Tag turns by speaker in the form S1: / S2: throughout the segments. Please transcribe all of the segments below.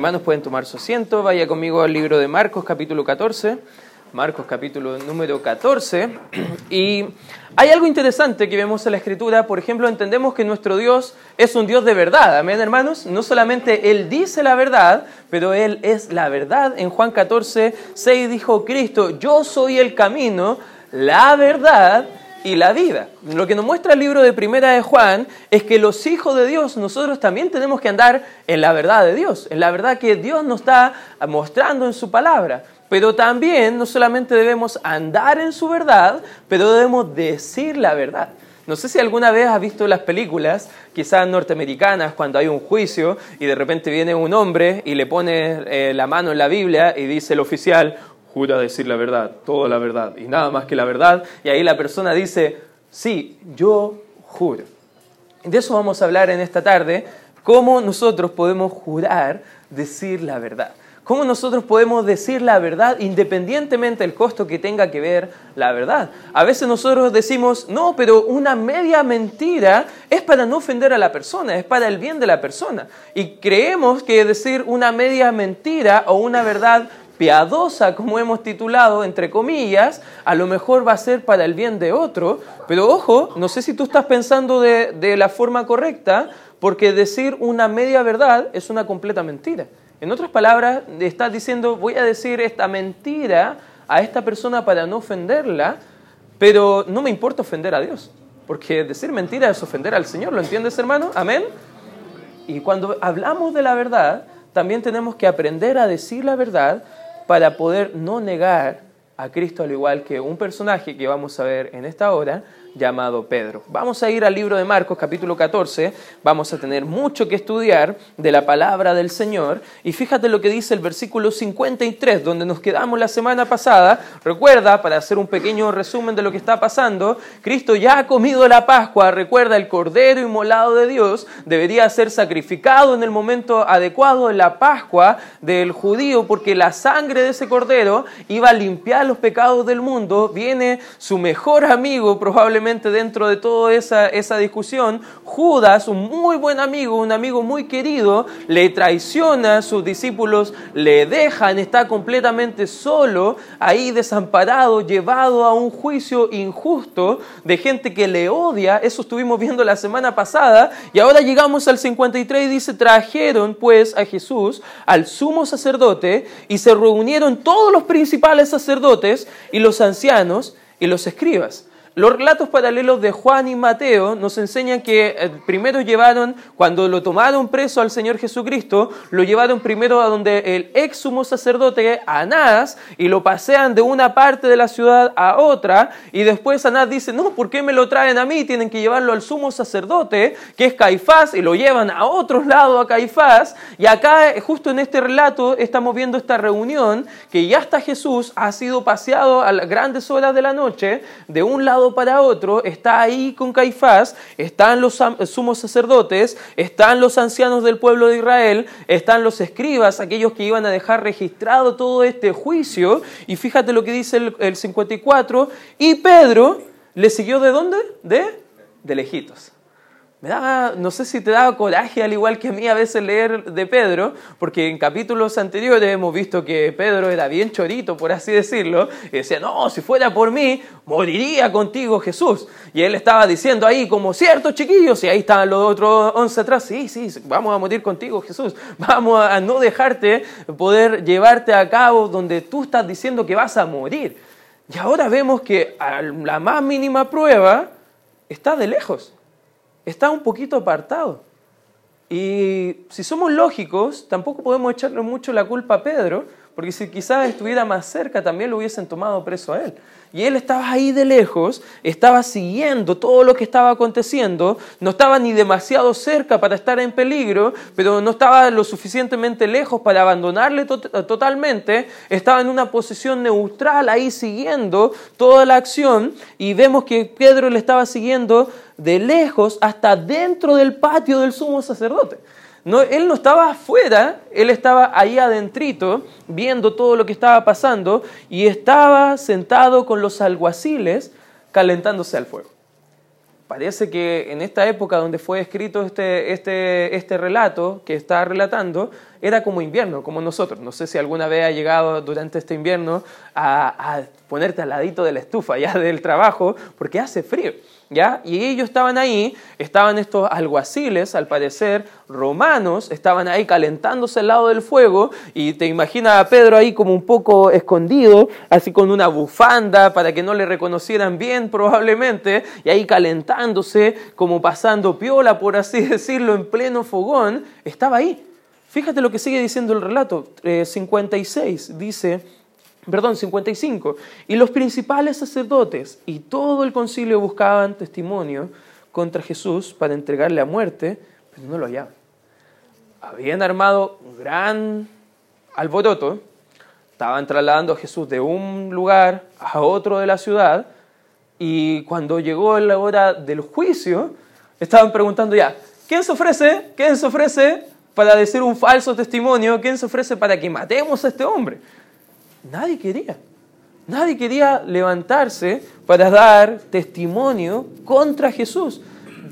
S1: Hermanos, pueden tomar su asiento. Vaya conmigo al libro de Marcos, capítulo 14. Marcos, capítulo número 14. Y hay algo interesante que vemos en la Escritura. Por ejemplo, entendemos que nuestro Dios es un Dios de verdad. Amén, hermanos. No solamente Él dice la verdad, pero Él es la verdad. En Juan 14, 6 dijo Cristo, yo soy el camino, la verdad y la vida. Lo que nos muestra el libro de Primera de Juan es que los hijos de Dios, nosotros también tenemos que andar en la verdad de Dios, en la verdad que Dios nos está mostrando en su palabra. Pero también no solamente debemos andar en su verdad, pero debemos decir la verdad. No sé si alguna vez has visto las películas, quizás norteamericanas, cuando hay un juicio y de repente viene un hombre y le pone eh, la mano en la Biblia y dice el oficial, jura decir la verdad, toda la verdad y nada más que la verdad. Y ahí la persona dice, sí, yo juro. De eso vamos a hablar en esta tarde, cómo nosotros podemos jurar decir la verdad. ¿Cómo nosotros podemos decir la verdad independientemente del costo que tenga que ver la verdad? A veces nosotros decimos, no, pero una media mentira es para no ofender a la persona, es para el bien de la persona. Y creemos que decir una media mentira o una verdad piadosa, como hemos titulado, entre comillas, a lo mejor va a ser para el bien de otro, pero ojo, no sé si tú estás pensando de, la forma correcta, porque decir una media verdad es una completa mentira. En otras palabras, estás diciendo, voy a decir esta mentira a esta persona para no ofenderla, pero no me importa ofender a Dios, porque decir mentira es ofender al Señor, ¿lo entiendes hermano? Amén. Y cuando hablamos de la verdad, también tenemos que aprender a decir la verdad para poder no negar a Cristo al igual que un personaje que vamos a ver en esta hora llamado Pedro. Vamos a ir al libro de Marcos capítulo 14, vamos a tener mucho que estudiar de la palabra del Señor y fíjate lo que dice el versículo 53 donde nos quedamos la semana pasada. Recuerda, para hacer un pequeño resumen de lo que está pasando, Cristo ya ha comido la Pascua, recuerda el cordero inmolado de Dios debería ser sacrificado en el momento adecuado en la Pascua del judío porque la sangre de ese cordero iba a limpiar los pecados del mundo. Viene su mejor amigo probablemente dentro de toda esa, discusión, Judas, un muy buen amigo, un amigo muy querido, le traiciona, sus discípulos le dejan, está completamente solo, ahí desamparado, llevado a un juicio injusto de gente que le odia, eso estuvimos viendo la semana pasada, y ahora llegamos al 53 y dice, trajeron pues a Jesús al sumo sacerdote y se reunieron todos los principales sacerdotes y los ancianos y los escribas. Los relatos paralelos de Juan y Mateo nos enseñan que eh, primero llevaron, cuando lo tomaron preso al Señor Jesucristo, lo llevaron primero a donde el ex sumo sacerdote Anás y lo pasean de una parte de la ciudad a otra y después Anás dice, no, ¿por qué me lo traen a mí? Tienen que llevarlo al sumo sacerdote, que es Caifás, y lo llevan a otro lado a Caifás. Y acá, justo en este relato, estamos viendo esta reunión que ya está Jesús, ha sido paseado a las grandes horas de la noche de un lado para otro, está ahí con Caifás, están los sumos sacerdotes, están los ancianos del pueblo de Israel, están los escribas, aquellos que iban a dejar registrado todo este juicio, y fíjate lo que dice el, el 54, y Pedro le siguió de dónde? De, de lejitos. Me da, no sé si te da coraje, al igual que a mí a veces leer de Pedro, porque en capítulos anteriores hemos visto que Pedro era bien chorito, por así decirlo, y decía, no, si fuera por mí, moriría contigo Jesús. Y él estaba diciendo ahí, como ciertos chiquillos, y ahí estaban los otros once atrás, sí, sí, vamos a morir contigo Jesús, vamos a no dejarte poder llevarte a cabo donde tú estás diciendo que vas a morir. Y ahora vemos que a la más mínima prueba está de lejos está un poquito apartado. Y si somos lógicos, tampoco podemos echarle mucho la culpa a Pedro, porque si quizás estuviera más cerca también lo hubiesen tomado preso a él. Y él estaba ahí de lejos, estaba siguiendo todo lo que estaba aconteciendo, no estaba ni demasiado cerca para estar en peligro, pero no estaba lo suficientemente lejos para abandonarle totalmente, estaba en una posición neutral ahí siguiendo toda la acción y vemos que Pedro le estaba siguiendo de lejos hasta dentro del patio del sumo sacerdote. No, él no estaba afuera, él estaba ahí adentrito, viendo todo lo que estaba pasando, y estaba sentado con los alguaciles calentándose al fuego. Parece que en esta época donde fue escrito este, este, este relato que está relatando, era como invierno, como nosotros. No sé si alguna vez ha llegado durante este invierno a, a ponerte al ladito de la estufa, ya del trabajo, porque hace frío. ¿Ya? Y ellos estaban ahí, estaban estos alguaciles, al parecer romanos, estaban ahí calentándose al lado del fuego y te imaginas a Pedro ahí como un poco escondido, así con una bufanda para que no le reconocieran bien probablemente, y ahí calentándose, como pasando piola, por así decirlo, en pleno fogón, estaba ahí. Fíjate lo que sigue diciendo el relato, 56, eh, dice perdón, 55. Y los principales sacerdotes y todo el concilio buscaban testimonio contra Jesús para entregarle a muerte, pero no lo hallaban. Habían armado un gran alboroto, estaban trasladando a Jesús de un lugar a otro de la ciudad, y cuando llegó la hora del juicio, estaban preguntando ya, ¿quién se ofrece? ¿Quién se ofrece para decir un falso testimonio? ¿Quién se ofrece para que matemos a este hombre? Nadie quería. Nadie quería levantarse para dar testimonio contra Jesús.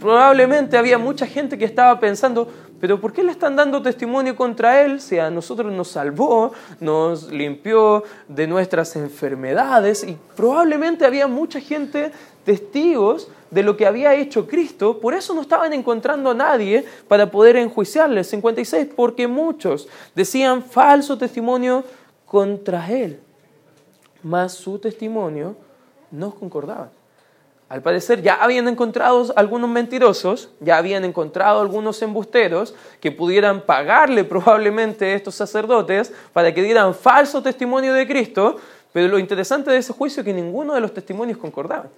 S1: Probablemente había mucha gente que estaba pensando, pero ¿por qué le están dando testimonio contra Él si a nosotros nos salvó, nos limpió de nuestras enfermedades? Y probablemente había mucha gente testigos de lo que había hecho Cristo, por eso no estaban encontrando a nadie para poder enjuiciarle. 56, porque muchos decían falso testimonio contra él, mas su testimonio no concordaba. Al parecer ya habían encontrado algunos mentirosos, ya habían encontrado algunos embusteros que pudieran pagarle probablemente a estos sacerdotes para que dieran falso testimonio de Cristo, pero lo interesante de ese juicio es que ninguno de los testimonios concordaban.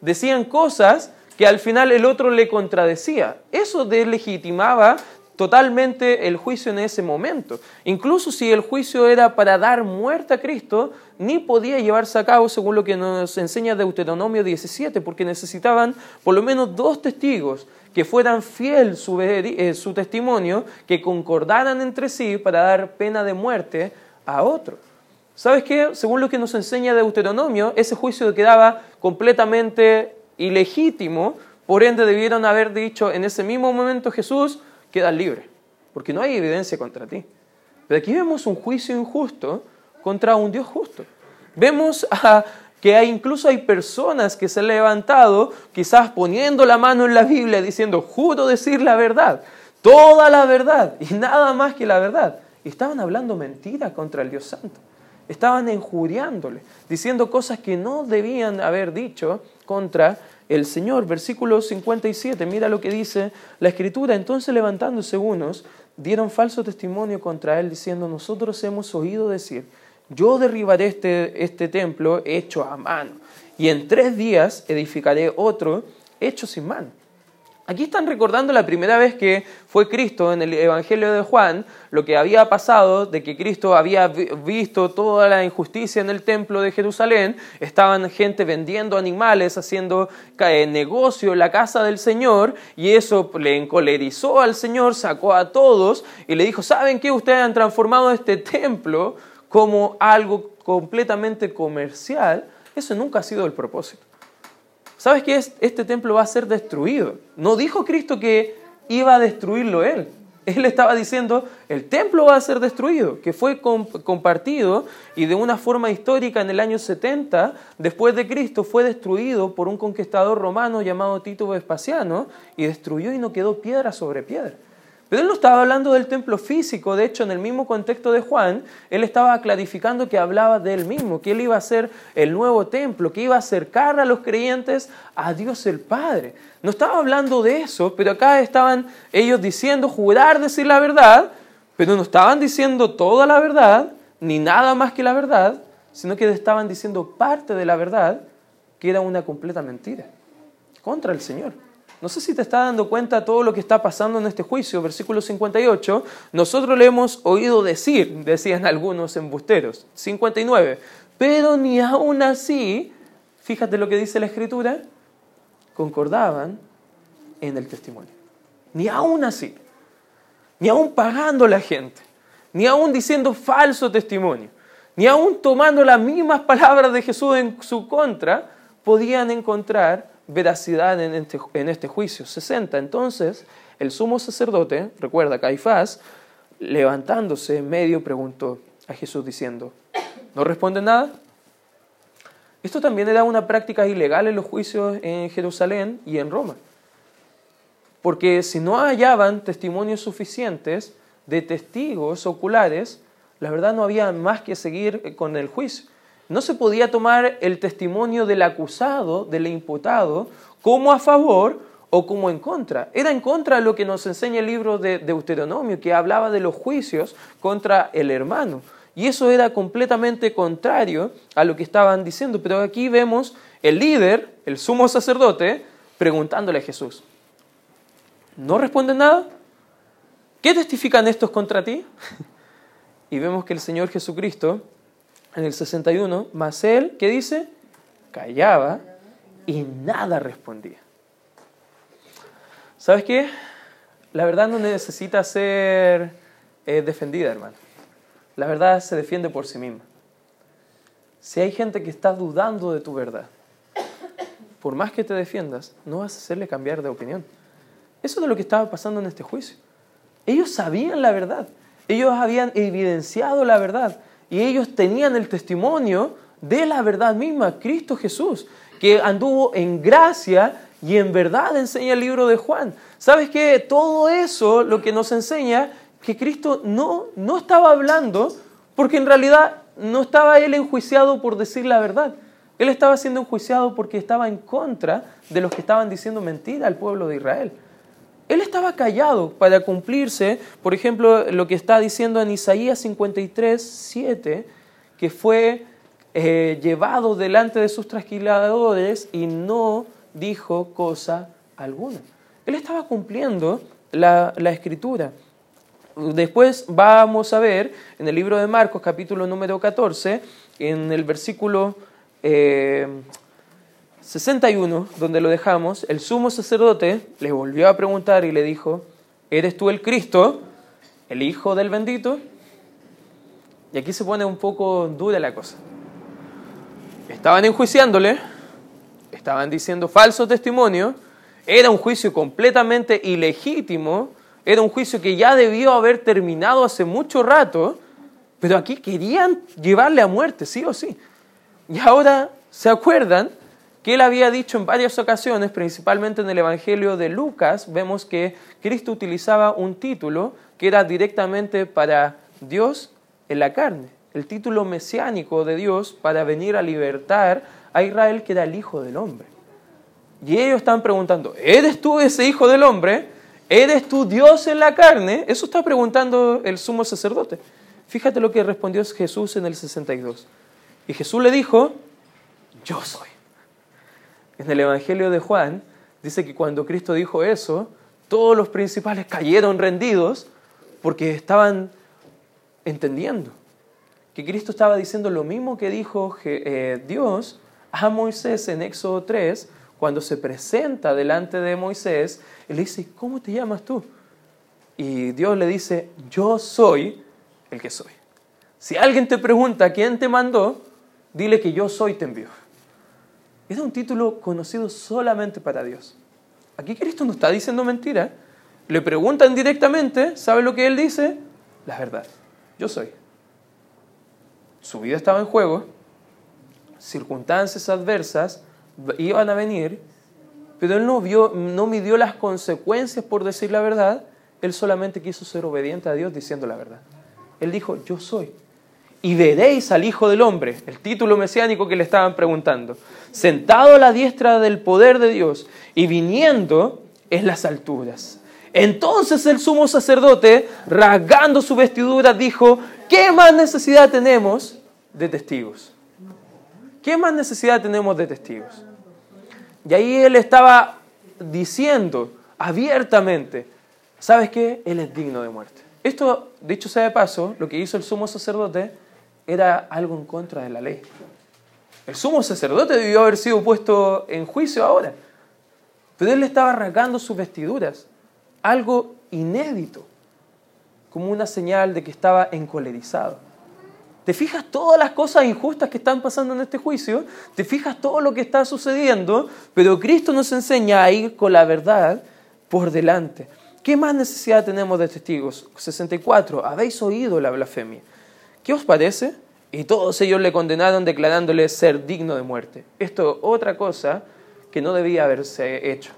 S1: Decían cosas que al final el otro le contradecía. Eso deslegitimaba totalmente el juicio en ese momento. Incluso si el juicio era para dar muerte a Cristo, ni podía llevarse a cabo según lo que nos enseña Deuteronomio 17, porque necesitaban por lo menos dos testigos que fueran fiel su, eh, su testimonio, que concordaran entre sí para dar pena de muerte a otro. ¿Sabes qué? Según lo que nos enseña Deuteronomio, ese juicio quedaba completamente ilegítimo, por ende debieron haber dicho en ese mismo momento Jesús, quedas libre, porque no hay evidencia contra ti. Pero aquí vemos un juicio injusto contra un Dios justo. Vemos que hay, incluso hay personas que se han levantado, quizás poniendo la mano en la Biblia, diciendo, juro decir la verdad, toda la verdad y nada más que la verdad. Estaban hablando mentiras contra el Dios Santo. Estaban injuriándole, diciendo cosas que no debían haber dicho contra el Señor. Versículo 57, mira lo que dice la Escritura. Entonces levantándose unos, dieron falso testimonio contra él, diciendo, nosotros hemos oído decir, yo derribaré este, este templo hecho a mano, y en tres días edificaré otro hecho sin mano. Aquí están recordando la primera vez que fue Cristo en el Evangelio de Juan, lo que había pasado, de que Cristo había visto toda la injusticia en el templo de Jerusalén, estaban gente vendiendo animales, haciendo negocio en la casa del Señor, y eso le encolerizó al Señor, sacó a todos y le dijo, ¿saben qué? Ustedes han transformado este templo como algo completamente comercial. Eso nunca ha sido el propósito. ¿Sabes qué? Este templo va a ser destruido. No dijo Cristo que iba a destruirlo Él. Él estaba diciendo, el templo va a ser destruido, que fue compartido y de una forma histórica en el año 70, después de Cristo, fue destruido por un conquistador romano llamado Tito Vespasiano y destruyó y no quedó piedra sobre piedra. Pero él no estaba hablando del templo físico, de hecho en el mismo contexto de Juan, él estaba clarificando que hablaba de él mismo, que él iba a ser el nuevo templo, que iba a acercar a los creyentes a Dios el Padre. No estaba hablando de eso, pero acá estaban ellos diciendo, jurar decir la verdad, pero no estaban diciendo toda la verdad, ni nada más que la verdad, sino que estaban diciendo parte de la verdad, que era una completa mentira, contra el Señor. No sé si te está dando cuenta todo lo que está pasando en este juicio. Versículo 58. Nosotros le hemos oído decir, decían algunos embusteros. 59. Pero ni aún así, fíjate lo que dice la Escritura, concordaban en el testimonio. Ni aún así. Ni aún pagando la gente. Ni aún diciendo falso testimonio. Ni aún tomando las mismas palabras de Jesús en su contra, podían encontrar veracidad en este, en este juicio. 60. Entonces, el sumo sacerdote, recuerda, Caifás, levantándose en medio, preguntó a Jesús diciendo, ¿no responde nada? Esto también era una práctica ilegal en los juicios en Jerusalén y en Roma. Porque si no hallaban testimonios suficientes de testigos oculares, la verdad no había más que seguir con el juicio. No se podía tomar el testimonio del acusado, del imputado, como a favor o como en contra. Era en contra de lo que nos enseña el libro de Deuteronomio, que hablaba de los juicios contra el hermano. Y eso era completamente contrario a lo que estaban diciendo. Pero aquí vemos el líder, el sumo sacerdote, preguntándole a Jesús. ¿No responde nada? ¿Qué testifican estos contra ti? y vemos que el Señor Jesucristo, en el 61, más él, ¿qué dice? Callaba y nada respondía. ¿Sabes qué? La verdad no necesita ser eh, defendida, hermano. La verdad se defiende por sí misma. Si hay gente que está dudando de tu verdad, por más que te defiendas, no vas a hacerle cambiar de opinión. Eso es lo que estaba pasando en este juicio. Ellos sabían la verdad, ellos habían evidenciado la verdad y ellos tenían el testimonio de la verdad misma, Cristo Jesús, que anduvo en gracia y en verdad enseña el libro de Juan. ¿Sabes qué? Todo eso lo que nos enseña que Cristo no, no estaba hablando porque en realidad no estaba él enjuiciado por decir la verdad. Él estaba siendo enjuiciado porque estaba en contra de los que estaban diciendo mentira al pueblo de Israel. Él estaba callado para cumplirse, por ejemplo, lo que está diciendo en Isaías 53, 7, que fue eh, llevado delante de sus trasquiladores y no dijo cosa alguna. Él estaba cumpliendo la, la escritura. Después vamos a ver en el libro de Marcos, capítulo número 14, en el versículo 61, eh, donde lo dejamos, el sumo sacerdote le volvió a preguntar y le dijo, ¿eres tú el Cristo, el Hijo del bendito? Y aquí se pone un poco dura la cosa. Estaban enjuiciándole, estaban diciendo falso testimonio, era un juicio completamente ilegítimo, era un juicio que ya debió haber terminado hace mucho rato, pero aquí querían llevarle a muerte, sí o sí. Y ahora se acuerdan que él había dicho en varias ocasiones, principalmente en el Evangelio de Lucas, vemos que Cristo utilizaba un título que era directamente para Dios en la carne, el título mesiánico de Dios para venir a libertar a Israel, que era el Hijo del Hombre. Y ellos están preguntando, ¿eres tú ese Hijo del Hombre? ¿Eres tú Dios en la carne? Eso está preguntando el sumo sacerdote. Fíjate lo que respondió Jesús en el 62. Y Jesús le dijo, yo soy. En el Evangelio de Juan dice que cuando Cristo dijo eso, todos los principales cayeron rendidos porque estaban entendiendo que Cristo estaba diciendo lo mismo que dijo eh, Dios a Moisés en Éxodo 3, cuando se presenta delante de Moisés, él le dice, ¿cómo te llamas tú? Y Dios le dice, yo soy el que soy. Si alguien te pregunta quién te mandó, dile que yo soy te envió. Es un título conocido solamente para Dios. Aquí Cristo no está diciendo mentira. Le preguntan directamente, ¿sabe lo que él dice? La verdad. Yo soy. Su vida estaba en juego, circunstancias adversas, iban a venir, pero él no, vio, no midió las consecuencias por decir la verdad, él solamente quiso ser obediente a Dios diciendo la verdad. Él dijo, yo soy. Y veréis al Hijo del Hombre, el título mesiánico que le estaban preguntando, sentado a la diestra del poder de Dios y viniendo en las alturas. Entonces el sumo sacerdote, rasgando su vestidura, dijo, ¿qué más necesidad tenemos de testigos? ¿Qué más necesidad tenemos de testigos? Y ahí él estaba diciendo abiertamente, ¿sabes qué? Él es digno de muerte. Esto, dicho sea de paso, lo que hizo el sumo sacerdote era algo en contra de la ley. El sumo sacerdote debió haber sido puesto en juicio ahora. Pero él estaba arrancando sus vestiduras, algo inédito, como una señal de que estaba encolerizado. ¿Te fijas todas las cosas injustas que están pasando en este juicio? ¿Te fijas todo lo que está sucediendo? Pero Cristo nos enseña a ir con la verdad por delante. ¿Qué más necesidad tenemos de testigos? 64. Habéis oído la blasfemia. ¿Qué os parece? Y todos ellos le condenaron declarándole ser digno de muerte. Esto otra cosa que no debía haberse hecho.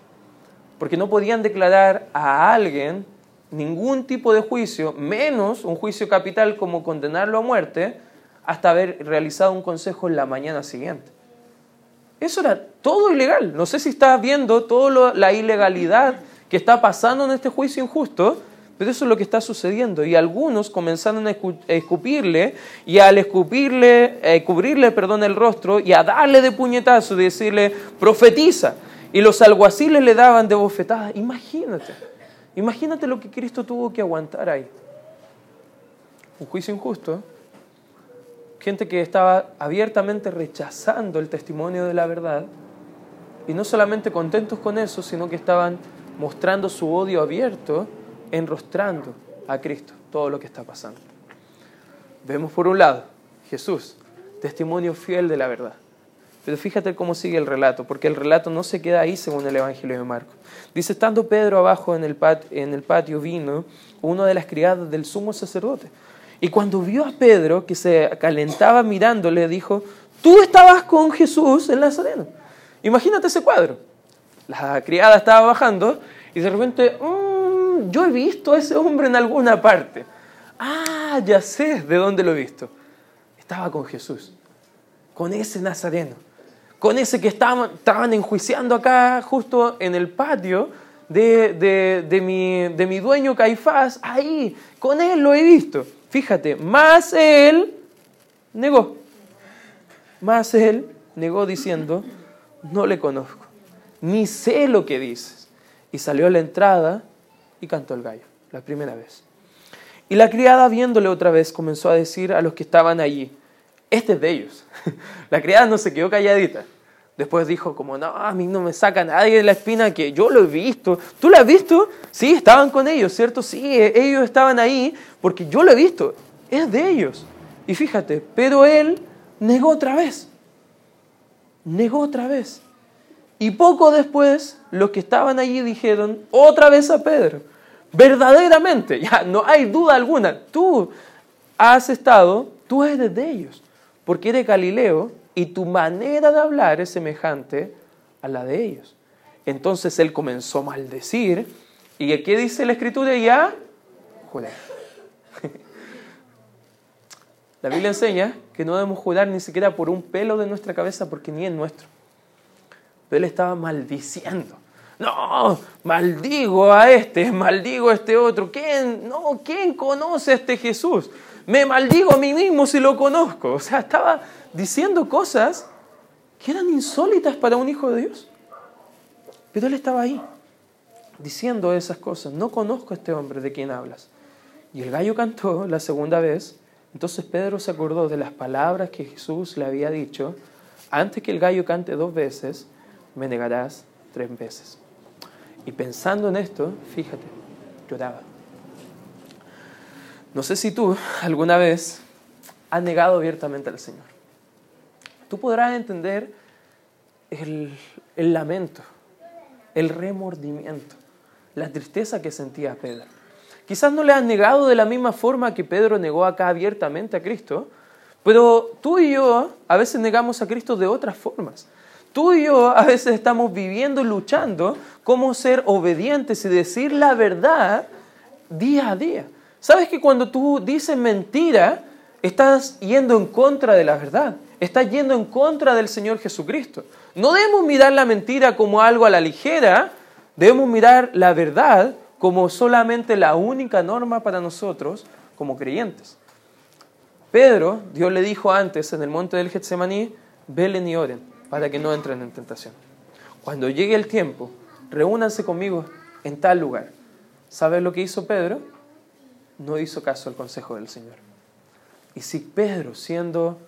S1: Porque no podían declarar a alguien ningún tipo de juicio, menos un juicio capital como condenarlo a muerte, hasta haber realizado un consejo en la mañana siguiente. Eso era todo ilegal. No sé si estás viendo toda la ilegalidad que está pasando en este juicio injusto, pero eso es lo que está sucediendo. Y algunos comenzaron a escupirle y al escupirle, cubrirle perdón, el rostro y a darle de puñetazo y decirle, profetiza. Y los alguaciles le daban de bofetadas. Imagínate, imagínate lo que Cristo tuvo que aguantar ahí. Un juicio injusto. Gente que estaba abiertamente rechazando el testimonio de la verdad. Y no solamente contentos con eso, sino que estaban mostrando su odio abierto, enrostrando a Cristo todo lo que está pasando. Vemos por un lado Jesús, testimonio fiel de la verdad. Pero fíjate cómo sigue el relato, porque el relato no se queda ahí según el Evangelio de Marcos. Dice, estando Pedro abajo en el, patio, en el patio vino una de las criadas del sumo sacerdote. Y cuando vio a Pedro que se calentaba mirándole, dijo, tú estabas con Jesús en Nazareno. Imagínate ese cuadro. La criada estaba bajando y de repente, mm, yo he visto a ese hombre en alguna parte. Ah, ya sé de dónde lo he visto. Estaba con Jesús, con ese nazareno con ese que estaban, enjuiciando acá justo en el patio de, mi, de mi dueño Caifás, ahí, con él lo he visto. Fíjate, más él negó. Más él negó diciendo, no le conozco, ni sé lo que dices. Y salió a la entrada y cantó el gallo, la primera vez. Y la criada, viéndole otra vez, comenzó a decir a los que estaban allí, este es de ellos. La criada no se quedó calladita. Después dijo como, no, a mí no me saca nadie de la espina que yo lo he visto. ¿Tú lo has visto? Sí, estaban con ellos, ¿cierto? Sí, e-, ellos estaban ahí porque yo lo he visto. Es de ellos. Y fíjate, pero él negó otra vez. Negó otra vez. Y poco después, los que estaban allí dijeron otra vez a Pedro, verdaderamente, ya no hay duda alguna, tú has estado, tú eres de ellos porque eres Galileo y tu manera de hablar es semejante a la de ellos. Entonces él comenzó a maldecir. ¿Y qué dice la escritura ya? Jurar. La Biblia enseña que no debemos jurar ni siquiera por un pelo de nuestra cabeza porque ni es nuestro. Pero él estaba maldiciendo. No, maldigo a este, maldigo a este otro. ¿Quién, no, ¿quién conoce a este Jesús? me maldigo a mí mismo si lo conozco. O sea, estaba diciendo cosas que eran insólitas para un hijo de Dios. Pero él estaba ahí, diciendo esas cosas. No conozco a este hombre de quien hablas. Y el gallo cantó la segunda vez. Entonces Pedro se acordó de las palabras que Jesús le había dicho. Antes que el gallo cante dos veces, me negarás tres veces. Y pensando en esto, fíjate, lloraba. No sé si tú alguna vez has negado abiertamente al Señor. Tú podrás entender el, lamento, el remordimiento, la tristeza que sentía Pedro. Quizás no le has negado de la misma forma que Pedro negó acá abiertamente a Cristo, pero tú y yo a veces negamos a Cristo de otras formas. Tú y yo a veces estamos viviendo y luchando cómo ser obedientes y decir la verdad día a día. ¿Sabes que cuando tú dices mentira, estás yendo en contra de la verdad? Estás yendo en contra del Señor Jesucristo. No debemos mirar la mentira como algo a la ligera, debemos mirar la verdad como solamente la única norma para nosotros como creyentes. Pedro, Dios le dijo antes en el monte del Getsemaní, velen y oren para que no entren en tentación. Cuando llegue el tiempo, reúnanse conmigo en tal lugar. ¿Sabes lo que hizo Pedro? no hizo caso al consejo del Señor. Y si Pedro, siendo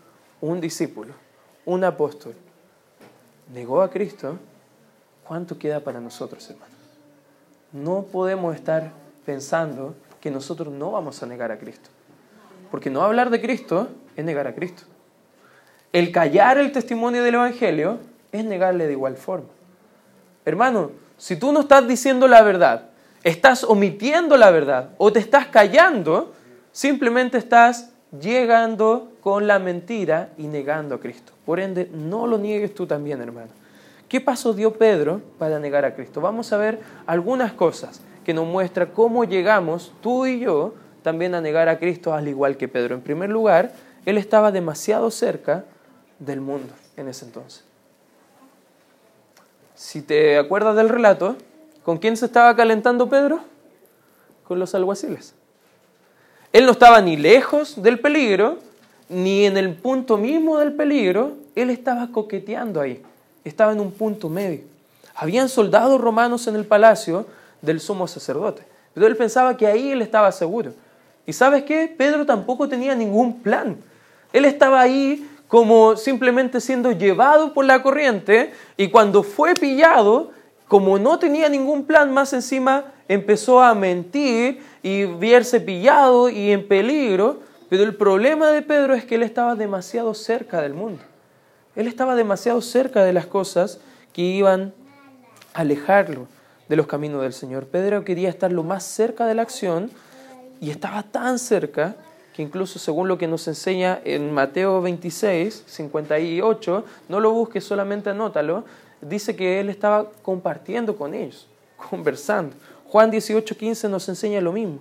S1: un discípulo, un apóstol, negó a Cristo, ¿cuánto queda para nosotros, hermano? No podemos estar pensando que nosotros no vamos a negar a Cristo. Porque no hablar de Cristo es negar a Cristo. El callar el testimonio del Evangelio es negarle de igual forma. Hermano, si tú no estás diciendo la verdad estás omitiendo la verdad o te estás callando, simplemente estás llegando con la mentira y negando a Cristo. Por ende, no lo niegues tú también, hermano. ¿Qué paso dio Pedro para negar a Cristo? Vamos a ver algunas cosas que nos muestran cómo llegamos, tú y yo, también a negar a Cristo al igual que Pedro. En primer lugar, él estaba demasiado cerca del mundo en ese entonces. Si te acuerdas del relato, ¿con quién se estaba calentando Pedro? Con los alguaciles. Él no estaba ni lejos del peligro, ni en el punto mismo del peligro, él estaba coqueteando ahí, estaba en un punto medio. Habían soldados romanos en el palacio del sumo sacerdote, pero él pensaba que ahí él estaba seguro. ¿Y sabes qué? Pedro tampoco tenía ningún plan. Él estaba ahí como simplemente siendo llevado por la corriente y cuando fue pillado, como no tenía ningún plan más encima, empezó a mentir y verse pillado y en peligro, pero el problema de Pedro es que él estaba demasiado cerca del mundo. Él estaba demasiado cerca de las cosas que iban a alejarlo de los caminos del Señor. Pedro quería estar lo más cerca de la acción y estaba tan cerca que incluso según lo que nos enseña en Mateo 26, 58, no lo busques, solamente anótalo, dice que él estaba compartiendo con ellos, conversando. Juan 18:15 nos enseña lo mismo.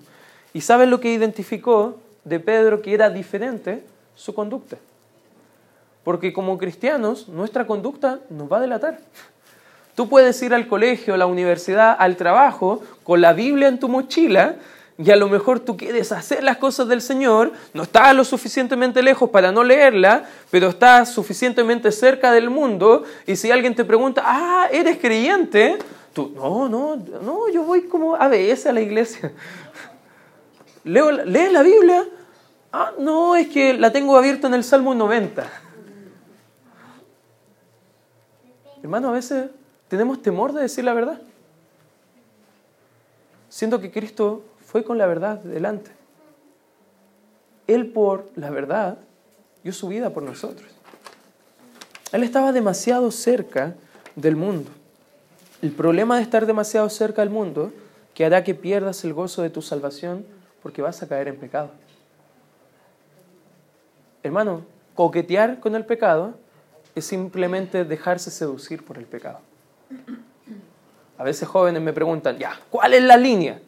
S1: ¿Y saben lo que identificó de Pedro que era diferente? Su conducta. Porque como cristianos, nuestra conducta nos va a delatar. Tú puedes ir al colegio, a la universidad, al trabajo, con la Biblia en tu mochila, y a lo mejor tú quieres hacer las cosas del Señor, no estás lo suficientemente lejos para no leerla, pero estás suficientemente cerca del mundo, y si alguien te pregunta, ah, eres creyente, Tú, no, no, no, yo voy como a veces a la iglesia. Leo, ¿Lees la Biblia? Ah, no, es que la tengo abierta en el Salmo 90. Hermano, a veces tenemos temor de decir la verdad. Siento que Cristo fue con la verdad delante. Él por la verdad dio su vida por nosotros. Él estaba demasiado cerca del mundo. El problema de estar demasiado cerca del mundo que hará que pierdas el gozo de tu salvación porque vas a caer en pecado. Hermano, coquetear con el pecado es simplemente dejarse seducir por el pecado. A veces jóvenes me preguntan, ya, ¿cuál es la línea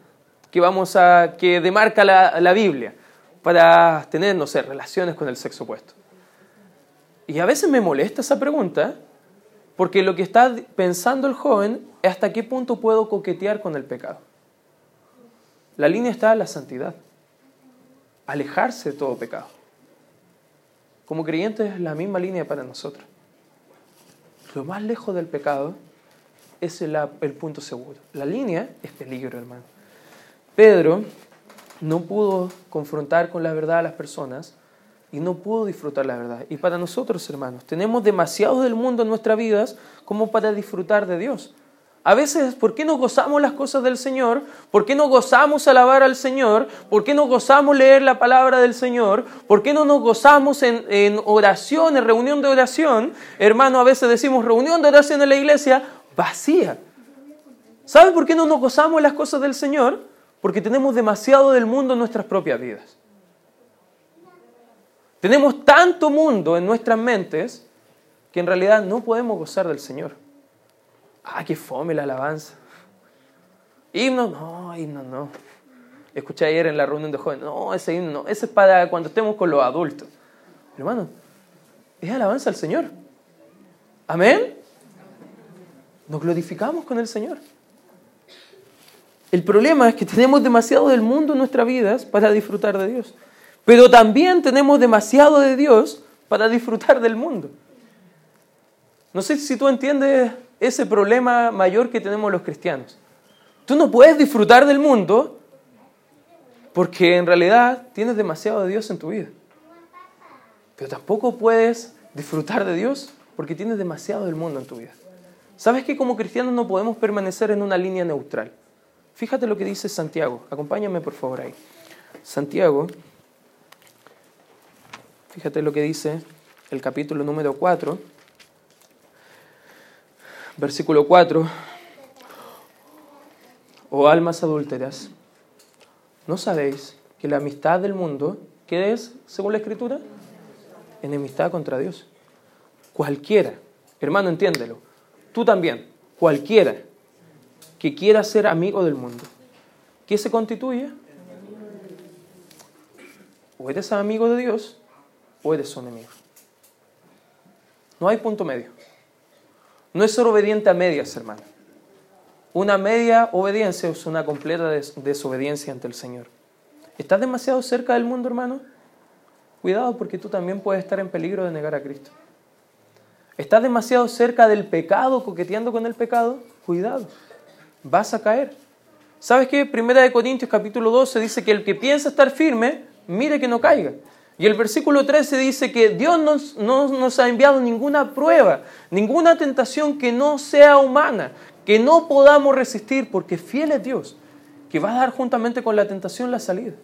S1: que vamos a que demarca la, la Biblia para tener, no sé, relaciones con el sexo opuesto? Y a veces me molesta esa pregunta porque lo que está pensando el joven es hasta qué punto puedo coquetear con el pecado. La línea está en la santidad. Alejarse de todo pecado. Como creyentes es la misma línea para nosotros. Lo más lejos del pecado es el, el punto seguro. La línea es peligro, hermano. Pedro no pudo confrontar con la verdad a las personas y no pudo disfrutar la verdad. Y para nosotros, hermanos, tenemos demasiado del mundo en nuestras vidas como para disfrutar de Dios. A veces, ¿por qué no gozamos las cosas del Señor? ¿Por qué no gozamos alabar al Señor? ¿Por qué no gozamos leer la palabra del Señor? ¿Por qué no nos gozamos en, oración, en reunión de oración? Hermano, a veces decimos reunión de oración en la iglesia vacía. ¿Sabe por qué no nos gozamos las cosas del Señor? Porque tenemos demasiado del mundo en nuestras propias vidas. Tenemos tanto mundo en nuestras mentes que en realidad no podemos gozar del Señor. Ah, qué fome la alabanza. Himno, no, himno no. Escuché ayer en la reunión de jóvenes, no, ese himno no, ese es para cuando estemos con los adultos. Hermano, es alabanza al Señor. Amén. Nos glorificamos con el Señor. El problema es que tenemos demasiado del mundo en nuestras vidas para disfrutar de Dios. Pero también tenemos demasiado de Dios para disfrutar del mundo. No sé si tú entiendes ese problema mayor que tenemos los cristianos. Tú no puedes disfrutar del mundo porque en realidad tienes demasiado de Dios en tu vida. Pero tampoco puedes disfrutar de Dios porque tienes demasiado del mundo en tu vida. ¿Sabes que como cristianos no podemos permanecer en una línea neutral? Fíjate lo que dice Santiago. Acompáñame por favor ahí. Santiago Fíjate lo que dice el capítulo número 4, versículo 4. oh almas adúlteras, ¿no sabéis que la amistad del mundo, ¿qué es según la Escritura? Enemistad contra Dios. Cualquiera, hermano, entiéndelo, tú también, cualquiera que quiera ser amigo del mundo, ¿qué se constituye? O eres amigo de Dios o eres su enemigo. No hay punto medio. No es ser obediente a medias, hermano. Una media obediencia es una completa desobediencia ante el Señor. ¿Estás demasiado cerca del mundo, hermano? Cuidado porque tú también puedes estar en peligro de negar a Cristo. ¿Estás demasiado cerca del pecado, coqueteando con el pecado? Cuidado, vas a caer. ¿Sabes qué? Primera de Corintios capítulo 12 dice que el que piensa estar firme, mire que no caiga. Y el versículo 13 dice que Dios no nos ha enviado ninguna prueba, ninguna tentación que no sea humana, que no podamos resistir, porque fiel es Dios, que va a dar juntamente con la tentación la salida.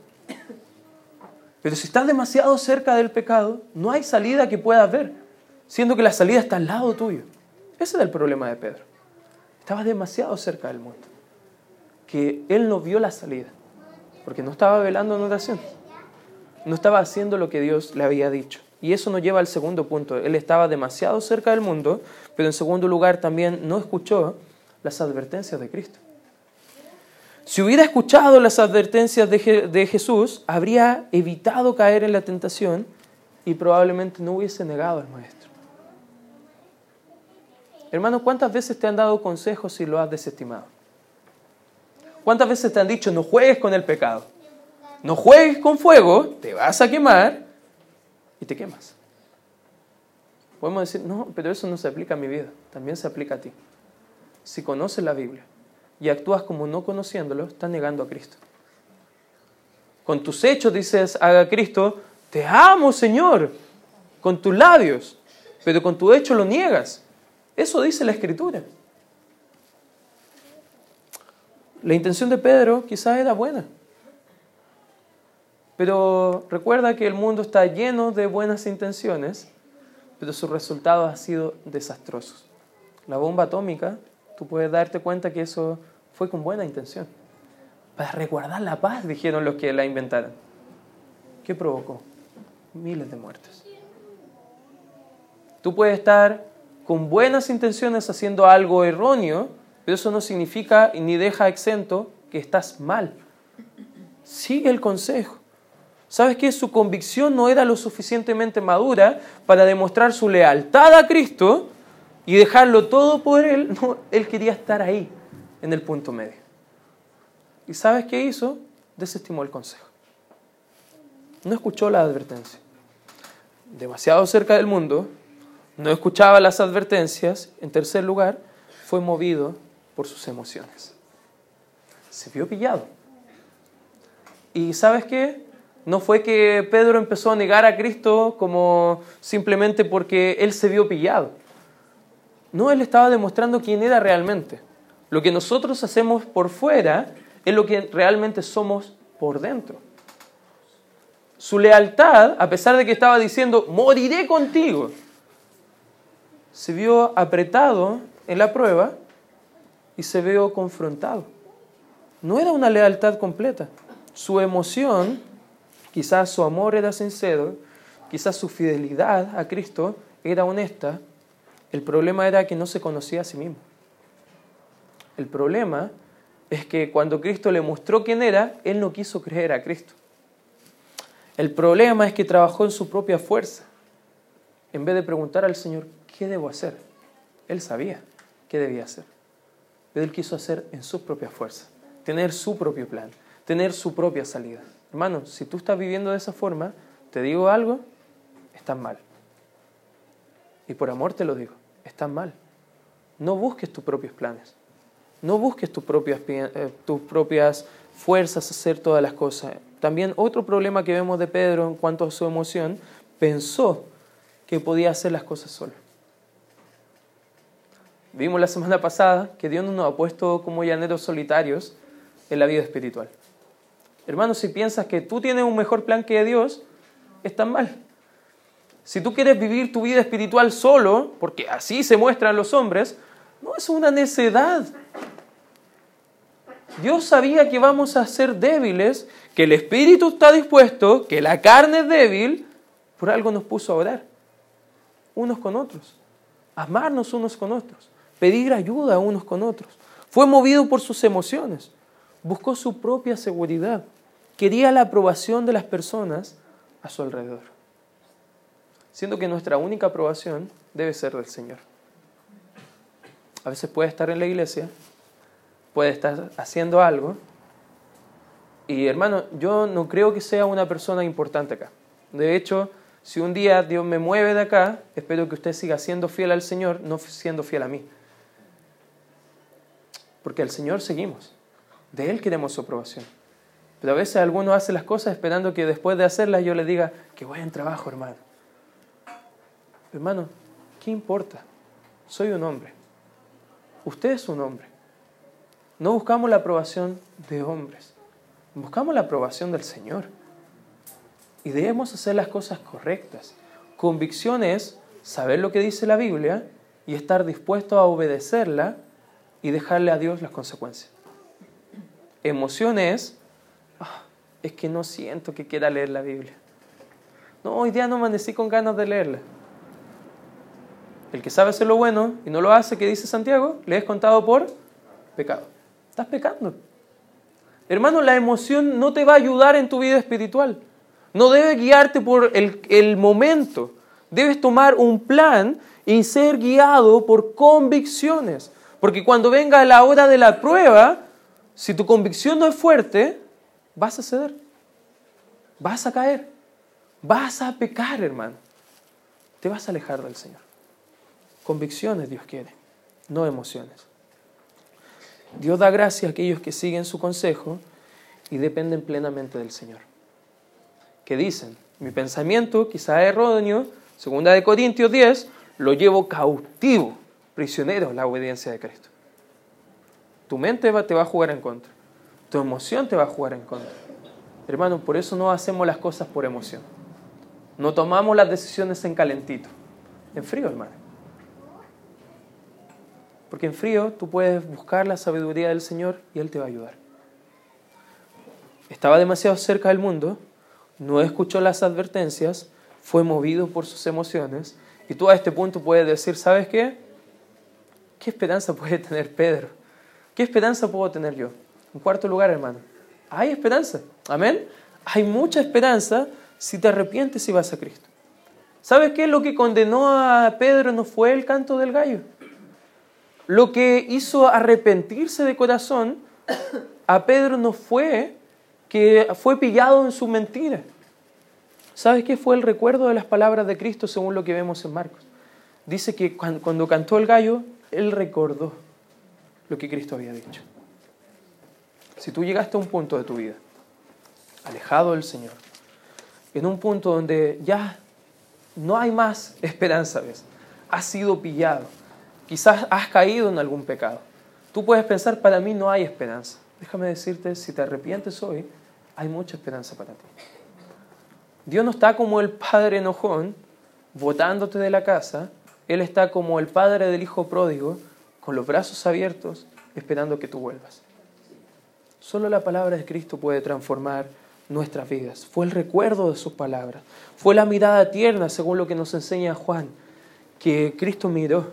S1: Pero si estás demasiado cerca del pecado, no hay salida que puedas ver, siendo que la salida está al lado tuyo. Ese es el problema de Pedro. Estaba demasiado cerca del mundo, que él no vio la salida, porque no estaba velando en oración no estaba haciendo lo que Dios le había dicho. Y eso nos lleva al segundo punto. Él estaba demasiado cerca del mundo, pero en segundo lugar también no escuchó las advertencias de Cristo. Si hubiera escuchado las advertencias de, Jesús, habría evitado caer en la tentación y probablemente no hubiese negado al Maestro. Hermano, ¿cuántas veces te han dado consejos y lo has desestimado? ¿Cuántas veces te han dicho no juegues con el pecado? no juegues con fuego, te vas a quemar y te quemas. Podemos decir, no, pero eso no se aplica a mi vida, también se aplica a ti. Si conoces la Biblia y actúas como no conociéndolo, estás negando a Cristo. Con tus hechos dices a Cristo, te amo Señor, con tus labios, pero con tu hecho lo niegas. Eso dice la Escritura. La intención de Pedro quizás era buena. Pero recuerda que el mundo está lleno de buenas intenciones, pero sus resultados han sido desastrosos. La bomba atómica, tú puedes darte cuenta que eso fue con buena intención. Para resguardar la paz, dijeron los que la inventaron. ¿Qué provocó? Miles de muertes. Tú puedes estar con buenas intenciones haciendo algo erróneo, pero eso no significa ni deja exento que estás mal. Sigue el consejo. ¿Sabes qué? Su convicción no era lo suficientemente madura para demostrar su lealtad a Cristo y dejarlo todo por Él. No, él quería estar ahí, en el punto medio. ¿Y sabes qué hizo? Desestimó el consejo. No escuchó la advertencia. Demasiado cerca del mundo, no escuchaba las advertencias. En tercer lugar, fue movido por sus emociones. Se vio pillado. ¿Y sabes qué? No fue que Pedro empezó a negar a Cristo como simplemente porque él se vio pillado. No, él estaba demostrando quién era realmente. Lo que nosotros hacemos por fuera es lo que realmente somos por dentro. Su lealtad, a pesar de que estaba diciendo, moriré contigo, se vio apretado en la prueba y se vio confrontado. No era una lealtad completa. Su emoción Quizás su amor era sincero, quizás su fidelidad a Cristo era honesta. El problema era que no se conocía a sí mismo. El problema es que cuando Cristo le mostró quién era, él no quiso creer a Cristo. El problema es que trabajó en su propia fuerza. En vez de preguntar al Señor, ¿qué debo hacer? Él sabía qué debía hacer. Pero él quiso hacer en su propia fuerza, tener su propio plan, tener su propia salida. Hermano, si tú estás viviendo de esa forma, te digo algo, estás mal. Y por amor te lo digo, estás mal. No busques tus propios planes. No busques tus propias, eh, tus propias fuerzas a hacer todas las cosas. También otro problema que vemos de Pedro en cuanto a su emoción, pensó que podía hacer las cosas solo. Vimos la semana pasada que Dios no nos ha puesto como llaneros solitarios en la vida espiritual. Hermano, si piensas que tú tienes un mejor plan que Dios, estás mal. Si tú quieres vivir tu vida espiritual solo, porque así se muestran los hombres, no es una necedad. Dios sabía que vamos a ser débiles, que el espíritu está dispuesto, que la carne es débil, por algo nos puso a orar, unos con otros, amarnos unos con otros, pedir ayuda unos con otros. Fue movido por sus emociones, buscó su propia seguridad, quería la aprobación de las personas a su alrededor, siendo que nuestra única aprobación debe ser del Señor. A veces puede estar en la iglesia, puede estar haciendo algo, y hermano, yo no creo que sea una persona importante acá. De hecho, si un día Dios me mueve de acá, espero que usted siga siendo fiel al Señor, no siendo fiel a mí. Porque al Señor seguimos. De Él queremos su aprobación. Pero a veces alguno hace las cosas esperando que después de hacerlas yo le diga, qué buen trabajo, hermano. Hermano, ¿qué importa? Soy un hombre. Usted es un hombre. No buscamos la aprobación de hombres. Buscamos la aprobación del Señor. Y debemos hacer las cosas correctas. Convicción es saber lo que dice la Biblia y estar dispuesto a obedecerla y dejarle a Dios las consecuencias. Emoción es, ah, es que no siento que quiera leer la Biblia. No, hoy día no amanecí con ganas de leerla. El que sabe hacer lo bueno y no lo hace, ¿qué dice Santiago? Le es contado por pecado. Estás pecando. Hermano, la emoción no te va a ayudar en tu vida espiritual. No debe guiarte por el, el momento. Debes tomar un plan y ser guiado por convicciones. Porque cuando venga la hora de la prueba, si tu convicción no es fuerte, vas a ceder. Vas a caer. Vas a pecar, hermano. Te vas a alejar del Señor. Convicciones Dios quiere, no emociones. Dios da gracia a aquellos que siguen su consejo y dependen plenamente del Señor. Que dicen, mi pensamiento quizá erróneo, segunda de Corintios 10, lo llevo cautivo, prisionero a la obediencia de Cristo. Tu mente te va a jugar en contra, tu emoción te va a jugar en contra. Hermano, por eso no hacemos las cosas por emoción. No tomamos las decisiones en calentito, en frío, hermano. Porque en frío tú puedes buscar la sabiduría del Señor y Él te va a ayudar. Estaba demasiado cerca del mundo, no escuchó las advertencias, fue movido por sus emociones y tú a este punto puedes decir, ¿sabes qué? ¿Qué esperanza puede tener Pedro? ¿Qué esperanza puedo tener yo? En cuarto lugar, hermano, hay esperanza. Amén. Hay mucha esperanza si te arrepientes y vas a Cristo. ¿Sabes qué? Lo que condenó a Pedro no fue el canto del gallo. Lo que hizo arrepentirse de corazón a Pedro no fue que fue pillado en su mentira. ¿Sabes qué fue el recuerdo de las palabras de Cristo según lo que vemos en Marcos? Dice que cuando, cantó el gallo, él recordó lo que Cristo había dicho. Si tú llegaste a un punto de tu vida, alejado del Señor, en un punto donde ya no hay más esperanza, ¿ves? has sido pillado, Quizás has caído en algún pecado. Tú puedes pensar, para mí no hay esperanza. Déjame decirte, si te arrepientes hoy, hay mucha esperanza para ti. Dios no está como el padre enojón, botándote de la casa. Él está como el padre del hijo pródigo, con los brazos abiertos, esperando que tú vuelvas. Solo la palabra de Cristo puede transformar nuestras vidas. Fue el recuerdo de sus palabras. Fue la mirada tierna, según lo que nos enseña Juan, que Cristo miró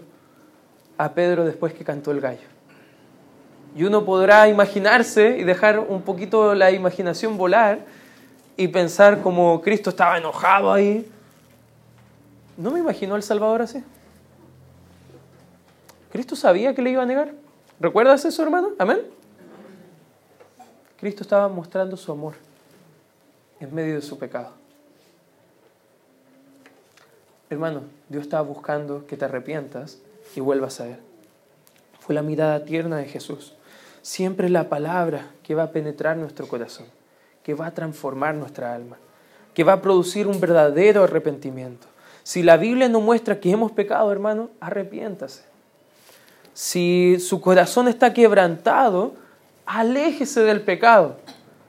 S1: a Pedro después que cantó el gallo. Y uno podrá imaginarse y dejar un poquito la imaginación volar y pensar como Cristo estaba enojado ahí. ¿No me imaginó el Salvador así? Cristo sabía que le iba a negar. ¿Recuerdas eso, hermano? Amén. Cristo estaba mostrando su amor en medio de su pecado. Hermano, Dios estaba buscando que te arrepientas y vuelvas a Él. Fue la mirada tierna de Jesús. Siempre la palabra que va a penetrar nuestro corazón, que va a transformar nuestra alma, que va a producir un verdadero arrepentimiento. Si la Biblia no muestra que hemos pecado, hermano, arrepiéntase. Si su corazón está quebrantado, aléjese del pecado.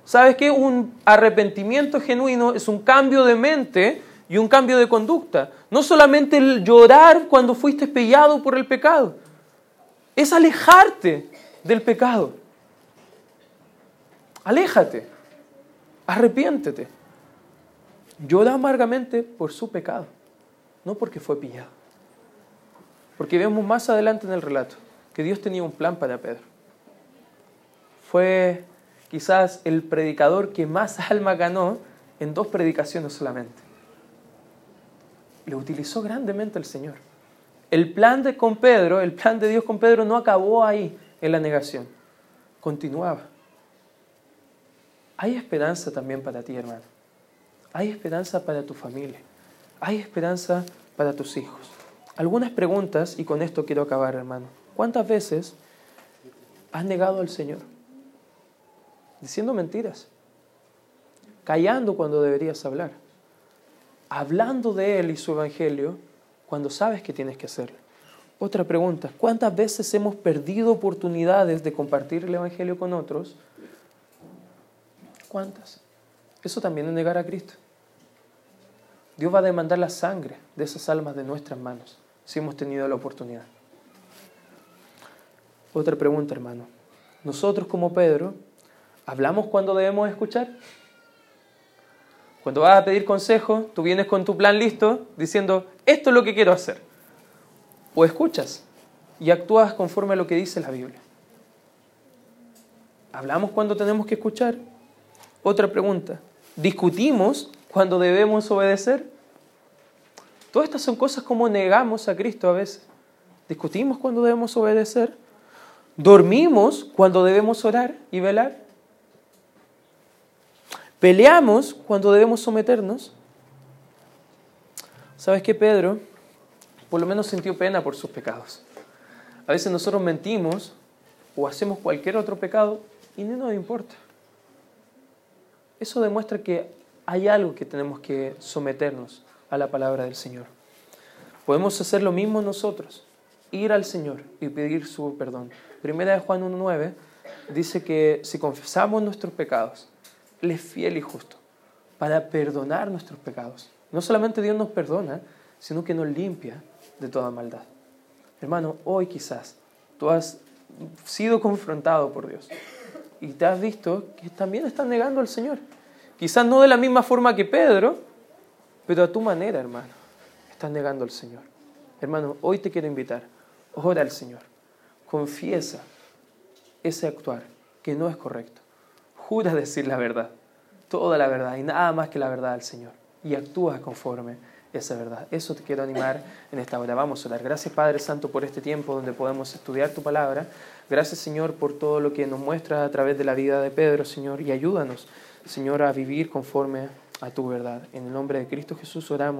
S1: ¿Sabes qué? Un arrepentimiento genuino es un cambio de mente y un cambio de conducta. No solamente el llorar cuando fuiste pillado por el pecado, es alejarte del pecado. Aléjate, arrepiéntete. Llora amargamente por su pecado, no porque fue pillado. Porque vemos más adelante en el relato que Dios tenía un plan para Pedro. Fue quizás el predicador que más alma ganó en dos predicaciones solamente. Lo utilizó grandemente el Señor. El plan de con Pedro, el plan de Dios con Pedro no acabó ahí en la negación, continuaba. Hay esperanza también para ti, hermano. Hay esperanza para tu familia. Hay esperanza para tus hijos. Algunas preguntas, y con esto quiero acabar, hermano. ¿Cuántas veces has negado al Señor? Diciendo mentiras. Callando cuando deberías hablar. Hablando de Él y su Evangelio cuando sabes que tienes que hacerlo. Otra pregunta, ¿cuántas veces hemos perdido oportunidades de compartir el Evangelio con otros? ¿Cuántas? Eso también es negar a Cristo. Dios va a demandar la sangre de esas almas de nuestras manos, si hemos tenido la oportunidad. Otra pregunta, hermano. Nosotros como Pedro, ¿hablamos cuando debemos escuchar? Cuando vas a pedir consejo, tú vienes con tu plan listo diciendo, esto es lo que quiero hacer. O escuchas y actúas conforme a lo que dice la Biblia. ¿Hablamos cuando tenemos que escuchar? Otra pregunta. ¿Discutimos cuando debemos obedecer? Todas estas son cosas como negamos a Cristo a veces. ¿Discutimos cuando debemos obedecer? ¿Dormimos cuando debemos orar y velar? ¿Peleamos cuando debemos someternos? ¿Sabes qué, Pedro? Por lo menos sintió pena por sus pecados. A veces nosotros mentimos o hacemos cualquier otro pecado y no nos importa. Eso demuestra que hay algo que tenemos que someternos a la palabra del Señor. Podemos hacer lo mismo nosotros, ir al Señor y pedir su perdón. Primera de Juan 1.9 dice que si confesamos nuestros pecados, él es fiel y justo para perdonar nuestros pecados. No solamente Dios nos perdona, sino que nos limpia de toda maldad. Hermano, hoy quizás tú has sido confrontado por Dios y te has visto que también estás negando al Señor. Quizás no de la misma forma que Pedro, pero a tu manera, hermano, estás negando al Señor. Hermano, hoy te quiero invitar, ora al Señor, confiesa ese actuar que no es correcto jura decir la verdad, toda la verdad y nada más que la verdad al Señor. Y actúas conforme esa verdad. Eso te quiero animar en esta hora. Vamos a orar. Gracias Padre Santo por este tiempo donde podemos estudiar tu palabra. Gracias Señor por todo lo que nos muestra a través de la vida de Pedro, Señor. Y ayúdanos, Señor, a vivir conforme a tu verdad. En el nombre de Cristo Jesús oramos.